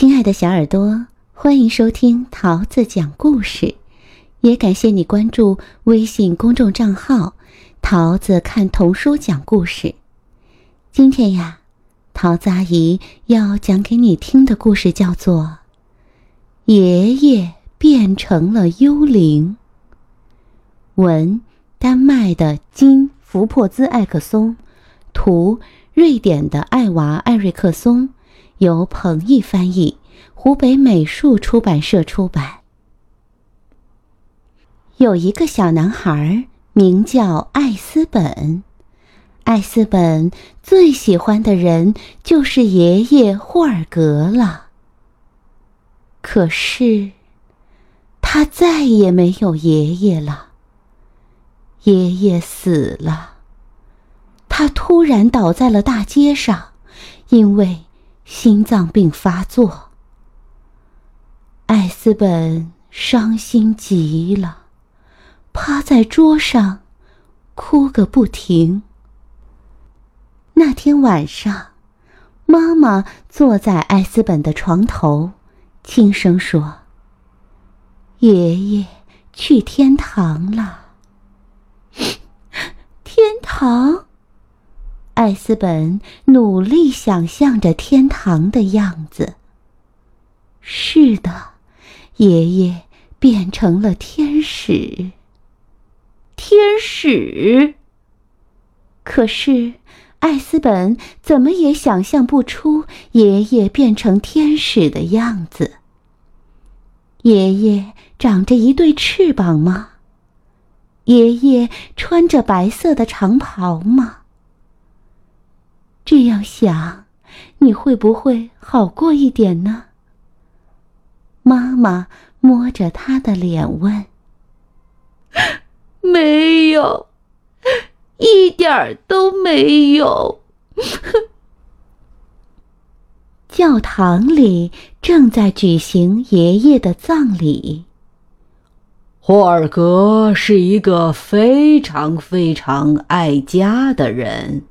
亲爱的小耳朵，欢迎收听桃子讲故事，也感谢你关注微信公众账号“桃子看童书讲故事”。今天呀，桃子阿姨要讲给你听的故事叫做《爷爷变成了幽灵》。文：丹麦的金·福珀兹·艾克松，图：瑞典的艾娃·艾瑞克松。由彭毅翻译，湖北美术出版社出版。有一个小男孩，名叫艾斯本。艾斯本最喜欢的人就是爷爷霍尔格了。可是，他再也没有爷爷了。爷爷死了，他突然倒在了大街上，因为。心脏病发作，艾斯本伤心极了，趴在桌上哭个不停。那天晚上，妈妈坐在艾斯本的床头，轻声说：“爷爷去天堂了。”天堂。艾斯本努力想象着天堂的样子。是的，爷爷变成了天使。天使。可是，艾斯本怎么也想象不出爷爷变成天使的样子。爷爷长着一对翅膀吗？爷爷穿着白色的长袍吗？这样想，你会不会好过一点呢？妈妈摸着他的脸问：“ 没有，一点儿都没有。”教堂里正在举行爷爷的葬礼。霍尔格是一个非常非常爱家的人。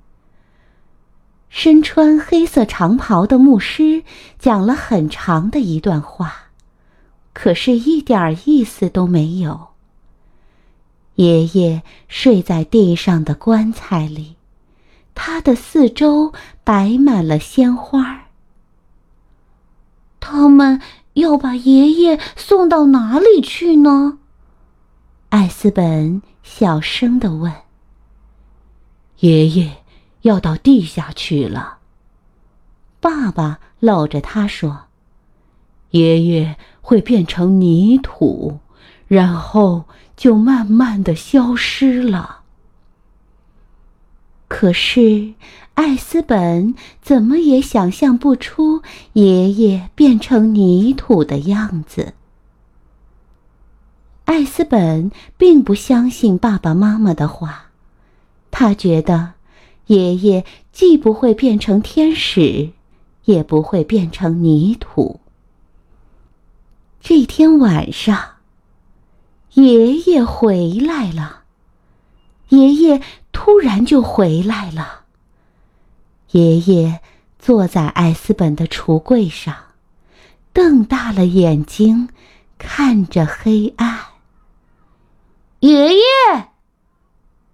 身穿黑色长袍的牧师讲了很长的一段话，可是一点意思都没有。爷爷睡在地上的棺材里，他的四周摆满了鲜花。他们要把爷爷送到哪里去呢？艾斯本小声的问。爷爷。要到地下去了。爸爸搂着他说：“爷爷会变成泥土，然后就慢慢的消失了。”可是艾斯本怎么也想象不出爷爷变成泥土的样子。艾斯本并不相信爸爸妈妈的话，他觉得。爷爷既不会变成天使，也不会变成泥土。这天晚上，爷爷回来了。爷爷突然就回来了。爷爷坐在艾斯本的橱柜上，瞪大了眼睛看着黑暗。爷爷，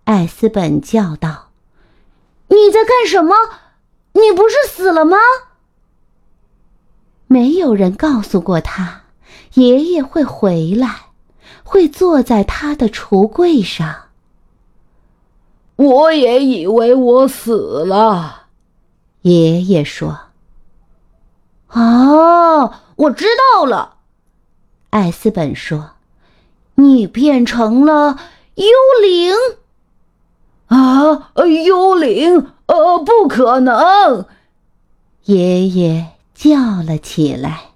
艾斯本叫道。你在干什么？你不是死了吗？没有人告诉过他，爷爷会回来，会坐在他的橱柜上。我也以为我死了，爷爷说。哦，我知道了，艾斯本说，你变成了幽灵。啊！幽灵！呃，不可能！爷爷叫了起来。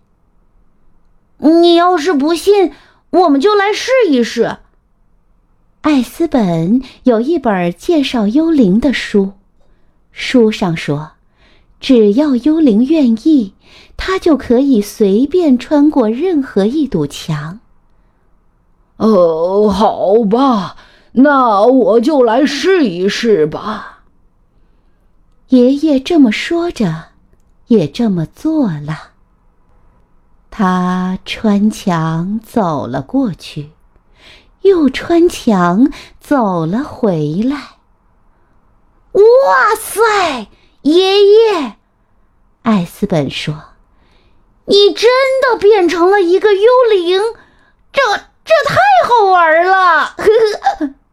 你要是不信，我们就来试一试。艾斯本有一本介绍幽灵的书，书上说，只要幽灵愿意，他就可以随便穿过任何一堵墙。哦，好吧。那我就来试一试吧。爷爷这么说着，也这么做了。他穿墙走了过去，又穿墙走了回来。哇塞，爷爷！艾斯本说：“你真的变成了一个幽灵，这这太好玩了！”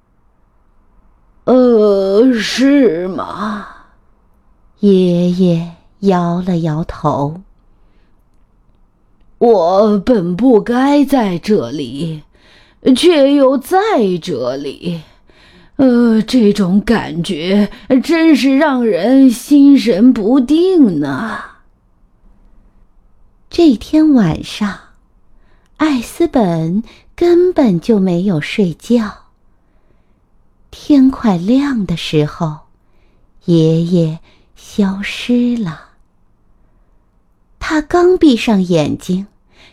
呃，是吗？爷爷摇了摇头。我本不该在这里，却又在这里。呃，这种感觉真是让人心神不定呢。这天晚上，艾斯本根本就没有睡觉。天快亮的时候，爷爷消失了。他刚闭上眼睛，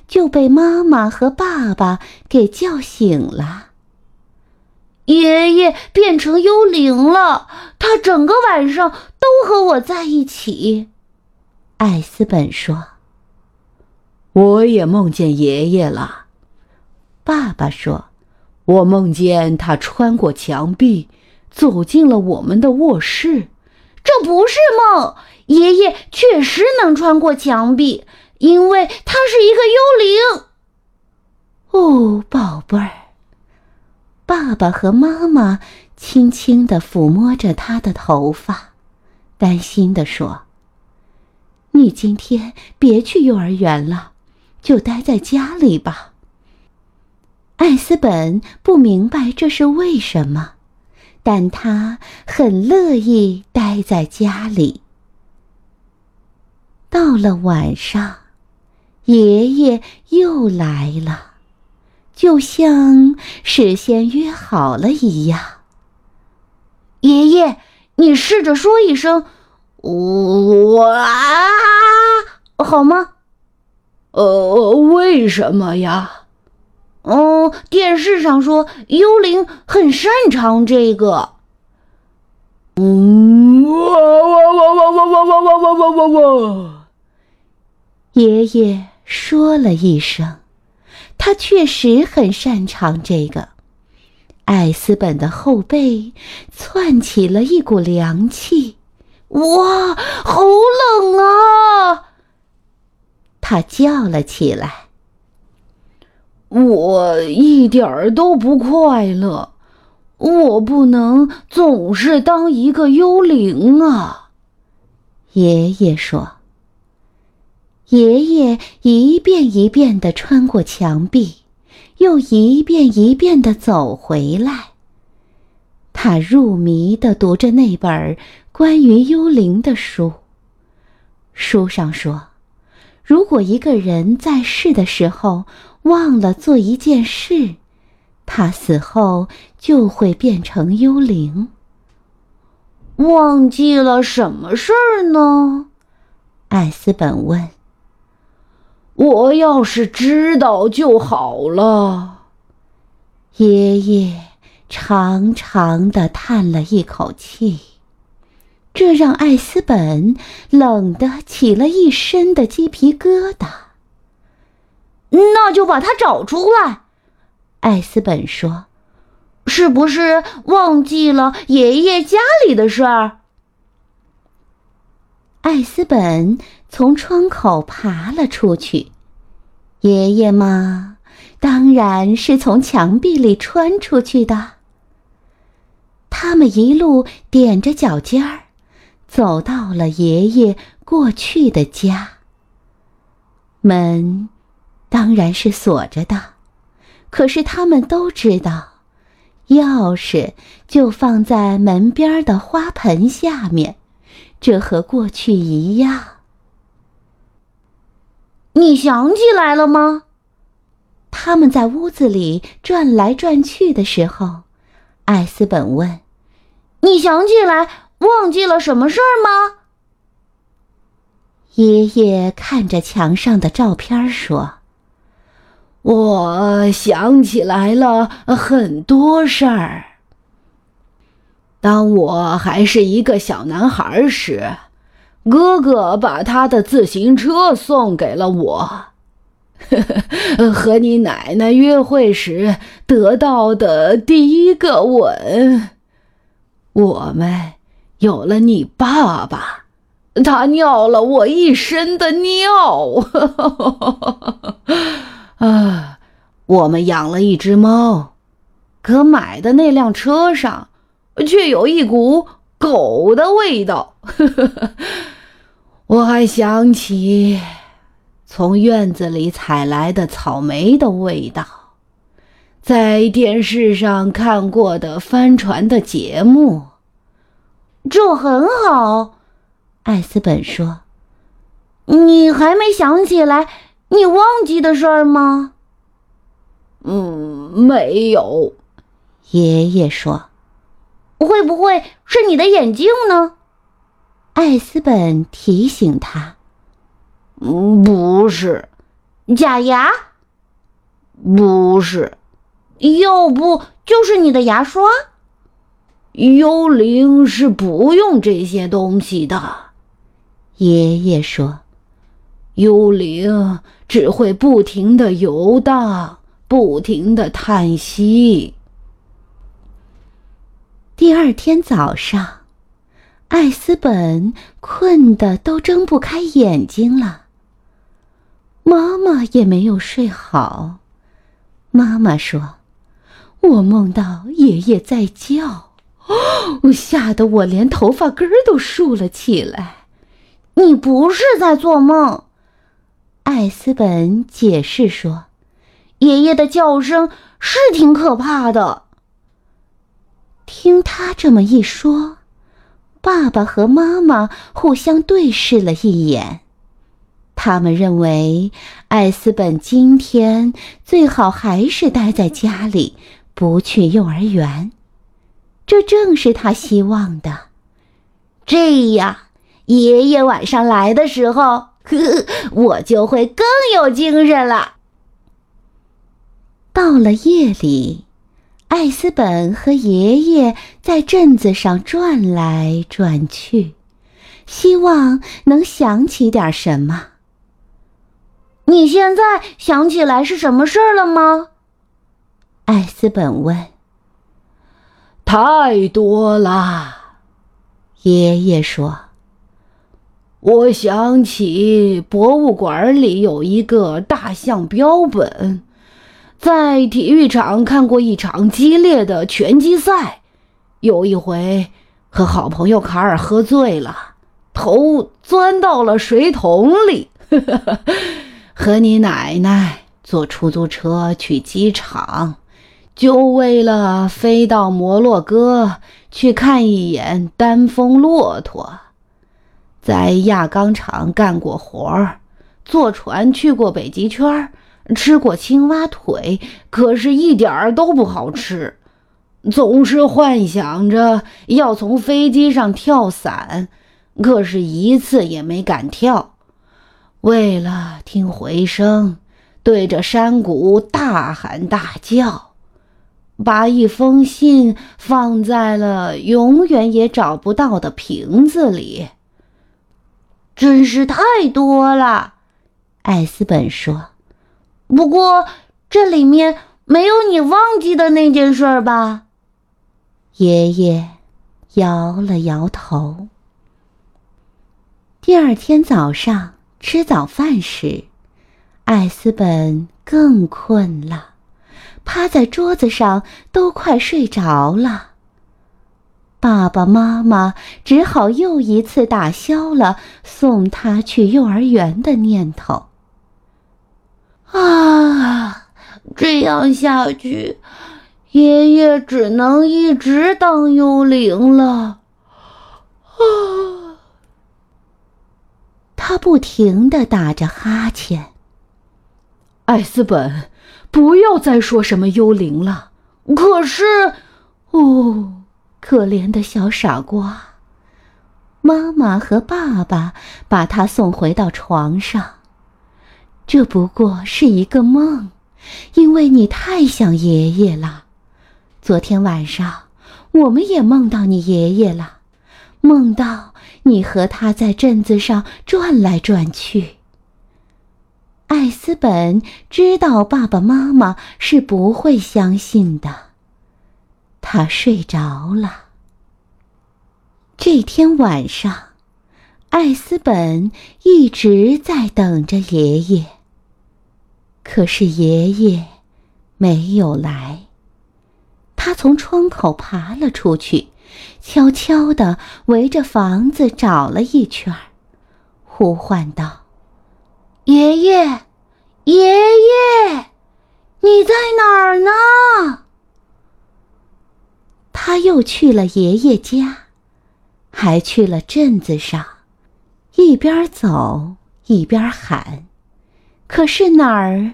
就被妈妈和爸爸给叫醒了。爷爷变成幽灵了，他整个晚上都和我在一起。艾斯本说：“我也梦见爷爷了。”爸爸说。我梦见他穿过墙壁，走进了我们的卧室。这不是梦，爷爷确实能穿过墙壁，因为他是一个幽灵。哦，宝贝儿，爸爸和妈妈轻轻地抚摸着他的头发，担心地说：“你今天别去幼儿园了，就待在家里吧。”艾斯本不明白这是为什么，但他很乐意待在家里。到了晚上，爷爷又来了，就像事先约好了一样。爷爷，你试着说一声“我啊”，好吗？呃，为什么呀？电视上说幽灵很擅长这个。嗯，哇哇哇哇哇哇哇哇哇哇哇哇！爷爷说了一声，他确实很擅长这个。艾斯本的后背窜起了一股凉气，哇，好冷啊！他叫了起来。我一点儿都不快乐，我不能总是当一个幽灵啊。爷爷说。爷爷一遍一遍地穿过墙壁，又一遍一遍地走回来。他入迷地读着那本关于幽灵的书。书上说，如果一个人在世的时候，忘了做一件事，他死后就会变成幽灵。忘记了什么事儿呢？艾斯本问。我要是知道就好了。爷爷长长的叹了一口气，这让艾斯本冷得起了一身的鸡皮疙瘩。那就把他找出来，艾斯本说：“是不是忘记了爷爷家里的事儿？”艾斯本从窗口爬了出去，爷爷嘛，当然是从墙壁里穿出去的。他们一路踮着脚尖儿，走到了爷爷过去的家。门。当然是锁着的，可是他们都知道，钥匙就放在门边的花盆下面，这和过去一样。你想起来了吗？他们在屋子里转来转去的时候，艾斯本问：“你想起来忘记了什么事儿吗？”爷爷看着墙上的照片说。我想起来了很多事儿。当我还是一个小男孩时，哥哥把他的自行车送给了我。和你奶奶约会时得到的第一个吻。我们有了你爸爸，他尿了我一身的尿。啊，我们养了一只猫，可买的那辆车上却有一股狗的味道。我还想起。从院子里采来的草莓的味道，在电视上看过的帆船的节目，这很好。艾斯本说：“你还没想起来你忘记的事儿吗？”“嗯，没有。”爷爷说。“会不会是你的眼镜呢？”艾斯本提醒他。嗯，不是，假牙，不是，要不就是你的牙刷。幽灵是不用这些东西的，爷爷说，幽灵只会不停的游荡，不停的叹息。第二天早上，艾斯本困得都睁不开眼睛了。妈妈也没有睡好。妈妈说：“我梦到爷爷在叫，哦，吓得我连头发根儿都竖了起来。”你不是在做梦，艾斯本解释说：“爷爷的叫声是挺可怕的。”听他这么一说，爸爸和妈妈互相对视了一眼。他们认为，艾斯本今天最好还是待在家里，不去幼儿园。这正是他希望的。这样，爷爷晚上来的时候，呵呵，我就会更有精神了。到了夜里，艾斯本和爷爷在镇子上转来转去，希望能想起点什么。你现在想起来是什么事儿了吗？艾斯本问。太多了，爷爷说。我想起博物馆里有一个大象标本，在体育场看过一场激烈的拳击赛，有一回和好朋友卡尔喝醉了，头钻到了水桶里。和你奶奶坐出租车去机场，就为了飞到摩洛哥去看一眼丹峰骆驼。在轧钢厂干过活儿，坐船去过北极圈，吃过青蛙腿，可是一点儿都不好吃。总是幻想着要从飞机上跳伞，可是一次也没敢跳。为了听回声，对着山谷大喊大叫，把一封信放在了永远也找不到的瓶子里。真是太多了，艾斯本说。不过这里面没有你忘记的那件事吧？爷爷摇了摇头。第二天早上。吃早饭时，艾斯本更困了，趴在桌子上都快睡着了。爸爸妈妈只好又一次打消了送他去幼儿园的念头。啊，这样下去，爷爷只能一直当幽灵了。啊。他不停的打着哈欠。艾斯本，不要再说什么幽灵了。可是，哦，可怜的小傻瓜。妈妈和爸爸把他送回到床上。这不过是一个梦，因为你太想爷爷了。昨天晚上，我们也梦到你爷爷了，梦到。你和他在镇子上转来转去。艾斯本知道爸爸妈妈是不会相信的，他睡着了。这天晚上，艾斯本一直在等着爷爷。可是爷爷没有来。他从窗口爬了出去，悄悄地围着房子找了一圈，呼唤道：“爷爷，爷爷，你在哪儿呢？”他又去了爷爷家，还去了镇子上，一边走一边喊。可是哪儿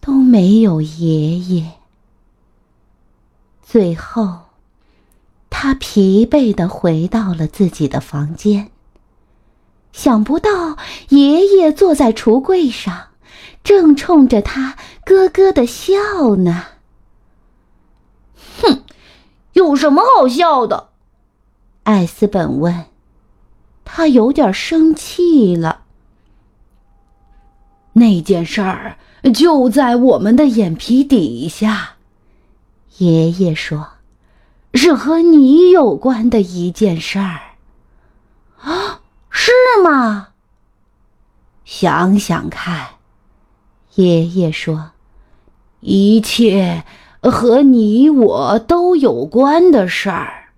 都没有爷爷。最后，他疲惫的回到了自己的房间。想不到爷爷坐在橱柜上，正冲着他咯咯的笑呢。哼，有什么好笑的？艾斯本问。他有点生气了。那件事儿就在我们的眼皮底下，爷爷说：“是和你有关的一件事儿。”啊，是吗？想想看，爷爷说：“一切和你我都有关的事儿。”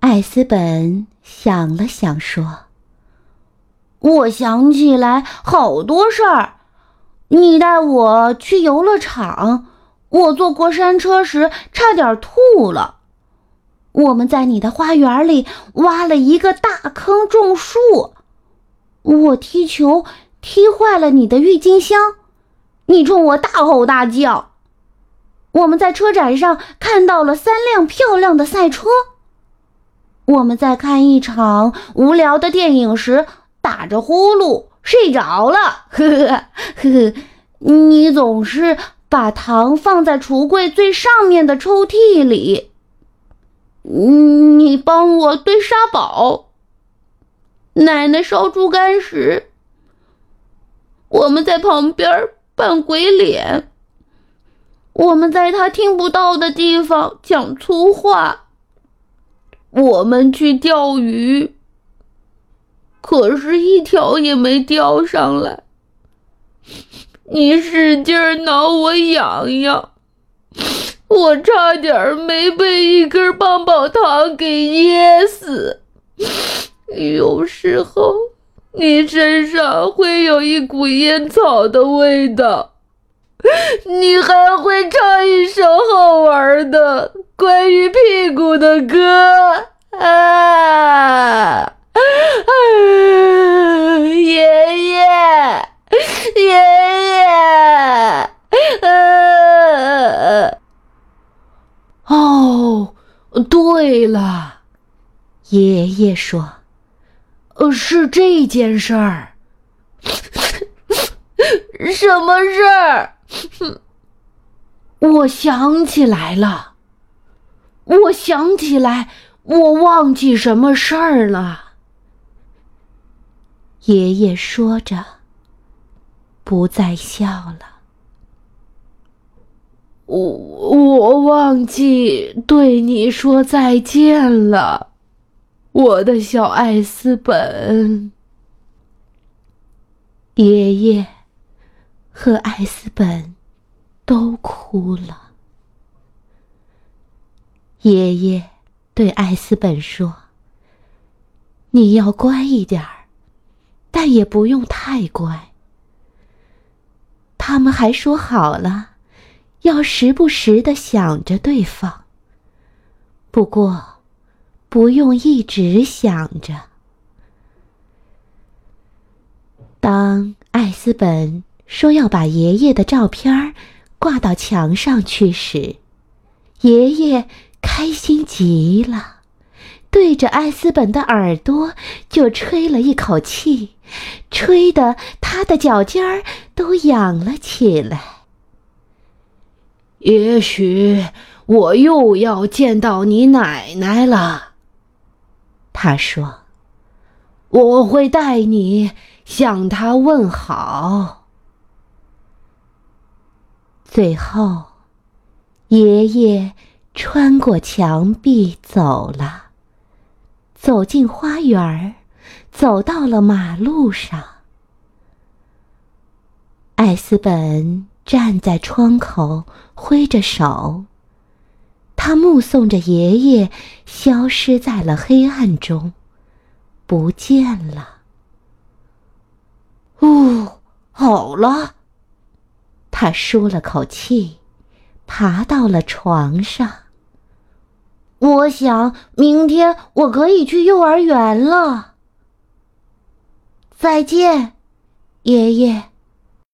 艾斯本想了想说。我想起来好多事儿，你带我去游乐场，我坐过山车时差点吐了。我们在你的花园里挖了一个大坑种树，我踢球踢坏了你的郁金香，你冲我大吼大叫。我们在车展上看到了三辆漂亮的赛车，我们在看一场无聊的电影时。打着呼噜睡着了，呵呵呵呵。你总是把糖放在橱柜最上面的抽屉里。你帮我堆沙堡。奶奶烧猪肝时，我们在旁边扮鬼脸。我们在他听不到的地方讲粗话。我们去钓鱼。可是，一条也没钓上来。你使劲挠我痒痒，我差点没被一根棒棒糖给噎死。有时候，你身上会有一股烟草的味道。你还会唱一首好玩的关于屁股的歌啊！爷爷，爷爷，啊哦，对了，爷爷说：“，这件事儿。什么事儿？我想起来了，我想起来，我忘记什么事儿了。”爷爷说着，不再笑了。我我忘记对你说再见了，我的小艾斯本。爷爷和艾斯本都哭了。爷爷对艾斯本说：“你要乖一点儿。”但也不用太乖。他们还说好了，要时不时的想着对方。不过，不用一直想着。当艾斯本说要把爷爷的照片挂到墙上去时，爷爷开心极了。对着艾斯本的耳朵就吹了一口气，吹得他的脚尖儿都痒了起来。也许我又要见到你奶奶了，他说：“我会带你向他问好。最后，爷爷穿过墙壁走了，走进花园，走到了马路上。艾斯本站在窗口，挥着手。他目送着爷爷消失在了黑暗中，不见了。哦，好了，他舒了口气，爬到了床上。我想明天我可以去幼儿园了。再见，爷爷。